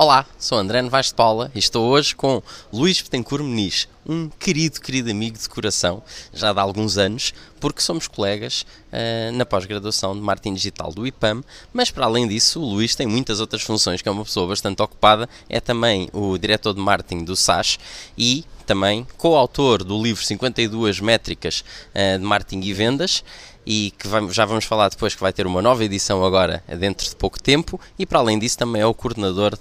Olá, sou André Novaes de Paula e estou hoje com Luís Betancourt Meniz, um querido, querido amigo de coração, já de alguns anos, porque somos colegas uh, na pós-graduação de marketing digital do IPAM, mas para além disso, o Luís tem muitas outras funções, que é uma pessoa bastante ocupada, é também o diretor de marketing do SAS e também coautor do livro 52 métricas uh, de marketing e vendas e que já vamos falar depois que vai ter uma nova edição agora dentro de pouco tempo e para além disso também é o coordenador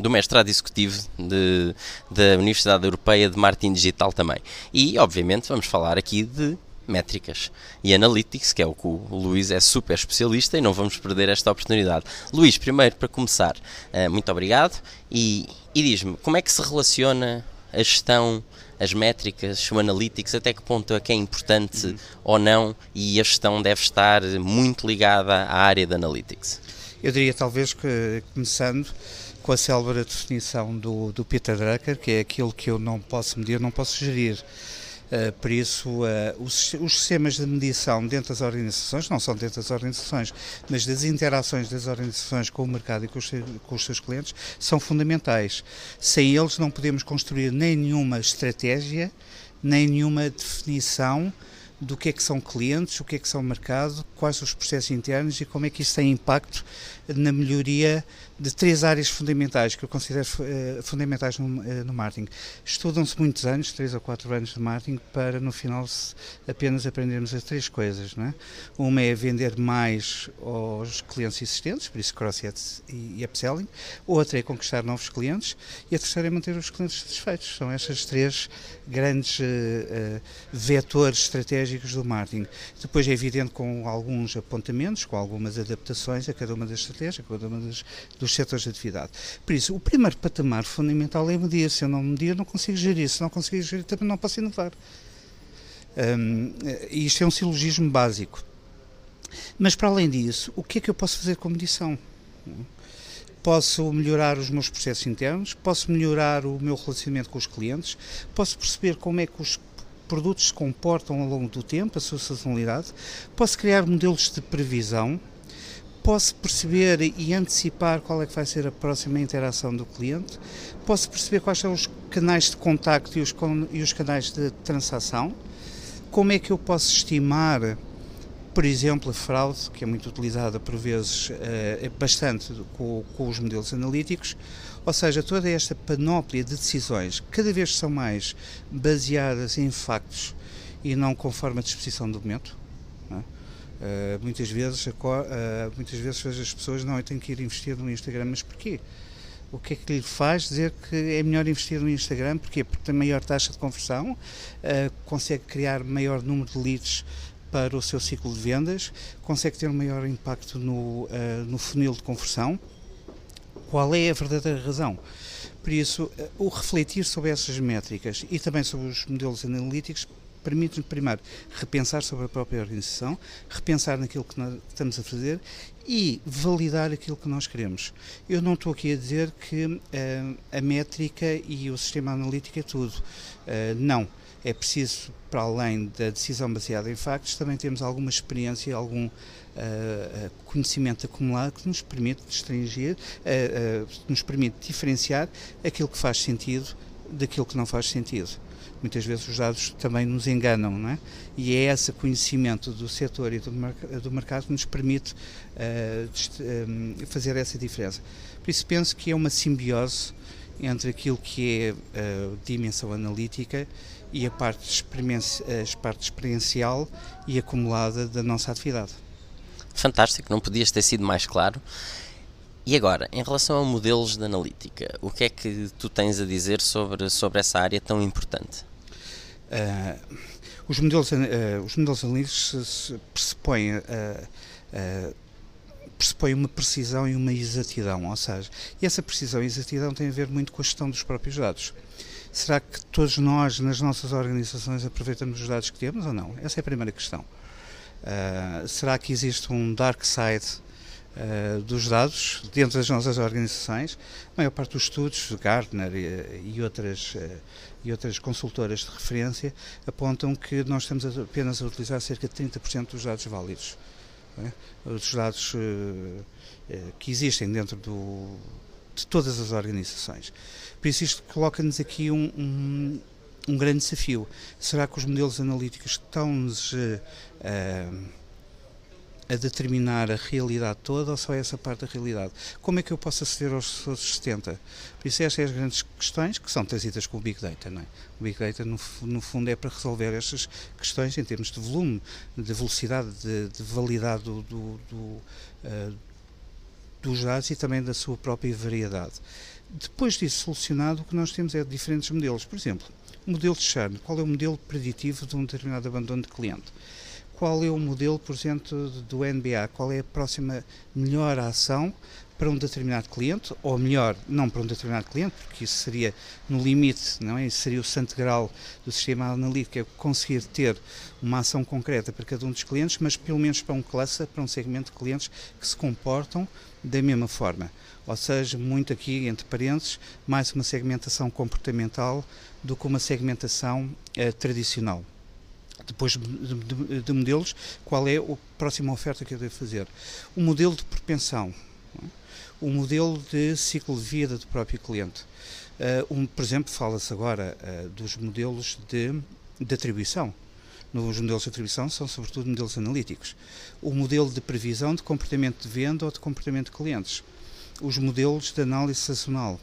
do mestrado executivo de, da Universidade Europeia de Marketing Digital também. E obviamente vamos falar aqui de métricas e analytics, que é o que o Luís é super especialista e não vamos perder esta oportunidade. Luís, primeiro para começar, eh, muito obrigado e, e diz-me como é que se relaciona a gestão as métricas, o analytics, até que ponto é que é importante uhum. ou não e a gestão deve estar muito ligada à área de analytics? Eu diria talvez que começando com a célebre definição do, do Peter Drucker, que é aquilo que eu não posso medir, não posso gerir. Uh, por isso, uh, os, os, sistemas de medição dentro das organizações, não só dentro das organizações, mas das interações das organizações com o mercado e com os, com os seus clientes, são fundamentais. Sem eles, não podemos construir nem nenhuma estratégia, nem nenhuma definição do que é que são clientes, o que é que são mercado, quais os processos internos e como é que isso tem impacto na melhoria de três áreas fundamentais que eu considero uh, fundamentais no, uh, no marketing. Estudam-se muitos anos, três ou quatro anos de marketing, para no final apenas aprendermos as três coisas. Não é? Uma é vender mais aos clientes existentes, por isso cross e, e upselling. Outra é conquistar novos clientes. E a terceira é manter os clientes satisfeitos. São estas três grandes uh, vetores estratégicos do marketing. Depois é evidente com alguns apontamentos, com algumas adaptações a cada uma das estratégias, a cada uma das, dos setores de atividade. Por isso, o primeiro patamar fundamental é medir. Se eu não medir, não consigo gerir. Se não consigo gerir, também não posso inovar. Um, isto é um silogismo básico. Mas, para além disso, o que é que eu posso fazer com medição? Posso melhorar os meus processos internos, posso melhorar o meu relacionamento com os clientes, posso perceber como é que os produtos se comportam ao longo do tempo, a sua sazonalidade, posso criar modelos de previsão, posso perceber e antecipar qual é que vai ser a próxima interação do cliente, posso perceber quais são os canais de contacto e os, e os canais de transação, como é que eu posso estimar, por exemplo, a fraude, que é muito utilizada por vezes, é bastante com, com os modelos analíticos, ou seja, toda esta panóplia de decisões, cada vez são mais baseadas em factos e não conforme a disposição do momento, Uh, muitas vezes uh, muitas vezes as pessoas não eu tenho que ir investir no Instagram. Mas porquê? O que é que lhe faz dizer que é melhor investir no Instagram? Porquê? Porque tem maior taxa de conversão uh, consegue criar maior número de leads para o seu ciclo de vendas consegue ter um maior impacto no no funil de conversão qual é a verdadeira razão por isso o refletir sobre essas métricas e também sobre os modelos analíticos permite-nos, primeiro, repensar sobre a própria organização, repensar naquilo que estamos a fazer e validar aquilo que nós queremos. Eu não estou aqui a dizer que uh, a métrica e o sistema analítico é tudo. Uh, não. É preciso, para além da decisão baseada em factos, também temos alguma experiência, algum uh, conhecimento acumulado que nos permite distinguir, nos permite diferenciar aquilo que faz sentido daquilo que não faz sentido muitas vezes os dados também nos enganam, não é? E é esse conhecimento do setor e do, do mercado que nos permite uh, fazer essa diferença. Por isso penso que é uma simbiose entre aquilo que é a dimensão analítica e a parte, a parte experiencial e acumulada da nossa atividade. Fantástico, não podias ter sido mais claro. E agora, em relação a modelos de analítica, o que é que tu tens a dizer sobre, sobre essa área tão importante? Uh, os modelos, uh, os modelos analíticos pressupõem, uh, pressupõem uma precisão e uma exatidão, ou seja, e essa precisão e exatidão tem a ver muito com a gestão dos próprios dados. Será que todos nós, nas nossas organizações, aproveitamos os dados que temos ou não? Essa é a primeira questão. será que existe um dark side Uh, dos dados dentro das nossas organizações. A maior parte dos estudos, Gartner e, e outras, uh, e outras consultoras de referência, apontam que nós estamos apenas a utilizar cerca de 30% dos dados válidos. É? Os dados uh, que existem dentro do, de todas as organizações. Por isso, isto coloca-nos aqui um, um, um, grande desafio. Será que os modelos analíticos estão-nos. Uh, uh, a determinar a realidade toda ou só essa parte da realidade? Como é que eu posso aceder aos outros 70? Por isso, estas são as grandes questões que são trazidas com o Big Data. Não é? O Big Data, no, no fundo, é para resolver estas questões em termos de volume, de velocidade, de, de validade do, do, do, uh, dos dados e também da sua própria variedade. Depois disso solucionado, o que nós temos é diferentes modelos. Por exemplo, o modelo de churn. Qual é o modelo preditivo de um determinado abandono de cliente? qual é o modelo, por exemplo, do NBA, qual é a próxima melhor ação para um determinado cliente, ou melhor, não para um determinado cliente, porque isso seria no limite, não é? Isso seria o santo grau do sistema analítico, é conseguir ter uma ação concreta para cada um dos clientes, mas pelo menos para um cluster, para um segmento de clientes que se comportam da mesma forma. Ou seja, muito aqui, entre parênteses, mais uma segmentação comportamental do que uma segmentação eh, tradicional depois de, de, de, modelos, qual é a próxima oferta que eu devo fazer. O modelo de propensão? O modelo de ciclo de vida do próprio cliente. Uh, um, por exemplo, fala-se agora uh, dos modelos de, de atribuição. Nos modelos de atribuição são sobretudo modelos analíticos. O modelo de previsão de comportamento de venda ou de comportamento de clientes. Os modelos de análise sazonal.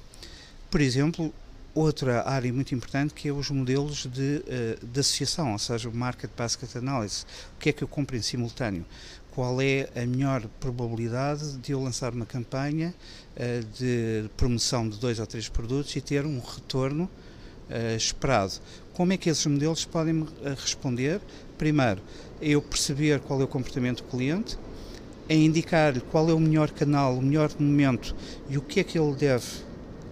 Por exemplo, outra área muito importante que é os modelos de, eh, de associação, ou seja, o Market Basket Analysis. O que é que eu compro em simultâneo? Qual é a melhor probabilidade de eu lançar uma campanha uh, de promoção de dois ou três produtos e ter um retorno uh, esperado? Como é que esses modelos podem responder? Primeiro, eu perceber qual é o comportamento do cliente, a indicar qual é o melhor canal, o melhor momento e o que é que ele deve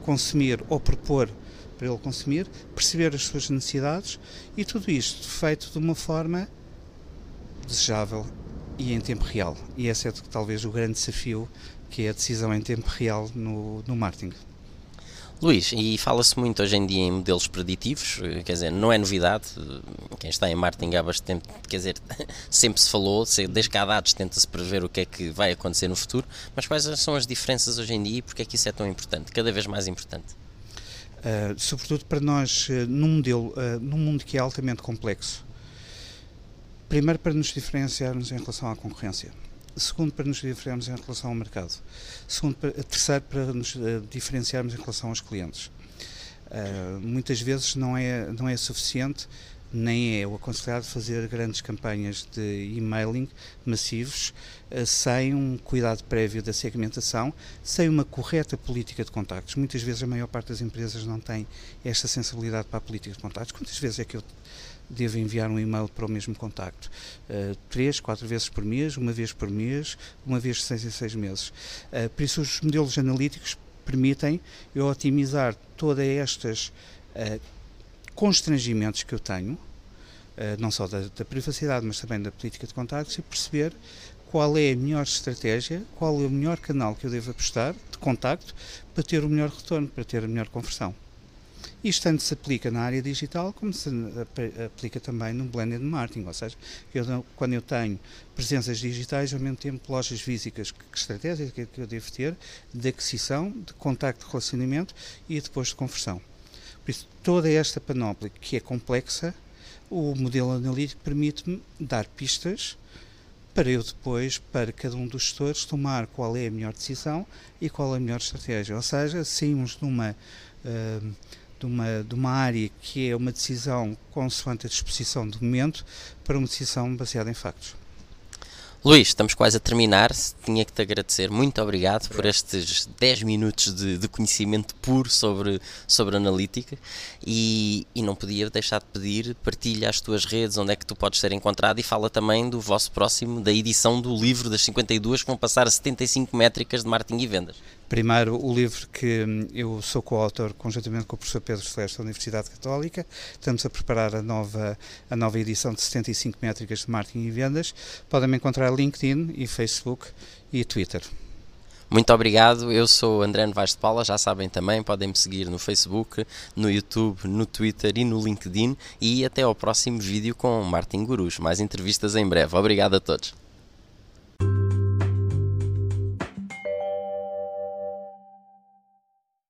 consumir ou propor para ele consumir, perceber as suas necessidades e tudo isto feito de uma forma desejável e em tempo real. E esse é talvez o grande desafio que é a decisão em tempo real no, no marketing. Luís, e fala-se muito hoje em dia em modelos preditivos, quer dizer, não é novidade, quem está em marketing há bastante tempo, quer dizer, sempre se falou, desde que há dados tenta-se prever o que é que vai acontecer no futuro, mas quais são as diferenças hoje em dia e porque é que isso é tão importante, cada vez mais importante? Uh, sobretudo para nós, uh, num modelo, uh, num mundo que é altamente complexo. Primeiro, para nos diferenciarmos em relação à concorrência. Segundo, para nos diferenciarmos em relação ao mercado. Segundo, para, terceiro, para nos diferenciarmos em relação aos clientes. muitas vezes não é, não é suficiente nem é o aconselhado fazer grandes campanhas de emailing massivos eh, sem um cuidado prévio da segmentação, sem uma correta política de contactos. Muitas vezes a maior parte das empresas não tem esta sensibilidade para a política de contactos. Quantas vezes é que eu devo enviar um e-mail para o mesmo contacto? Uh, três, quatro vezes por mês, uma vez por mês, uma vez de seis em seis meses. Uh, por isso os modelos analíticos permitem eu otimizar todas estas uh, constrangimentos que eu tenho, uh, não só da, da, privacidade, mas também da política de contactos, e perceber qual é a melhor estratégia, qual é o melhor canal que eu devo apostar de contacto para ter o melhor retorno, para ter a melhor conversão. Isto tanto se aplica na área digital como se aplica também no blended marketing, ou seja, eu, quando eu tenho presenças digitais, ao mesmo tempo lojas físicas, que estratégia que eu devo ter de aquisição, de contacto de relacionamento e depois de conversão. Por isso, toda esta panóplia que é complexa, o modelo analítico permite-me dar pistas para eu depois, para cada um dos gestores, tomar qual é a melhor decisão e qual é a melhor estratégia. Ou seja, saímos de uma, uh, de uma, de uma área que é uma decisão consoante a disposição do momento para uma decisão baseada em factos. Luís, estamos quase a terminar. Tinha que te agradecer. Muito obrigado por estes 10 minutos de, de, conhecimento puro sobre, sobre analítica e, e, não podia deixar de pedir partilha as tuas redes, onde é que tu podes ser encontrado e fala também do vosso próximo, da edição do livro das 52 que vão passar a 75 métricas de marketing e vendas. Primeiro, o livro que hum, eu sou coautor conjuntamente com o professor Pedro Celeste da Universidade Católica. Estamos a preparar a nova, a nova edição de 75 métricas de marketing e vendas. Podem me encontrar LinkedIn e Facebook e Twitter. Muito obrigado, eu sou André Novaes de Paula, já sabem também, podem me seguir no Facebook, no YouTube, no Twitter e no LinkedIn e até ao próximo vídeo com Martin Gurus. Mais entrevistas em breve. Obrigado a todos.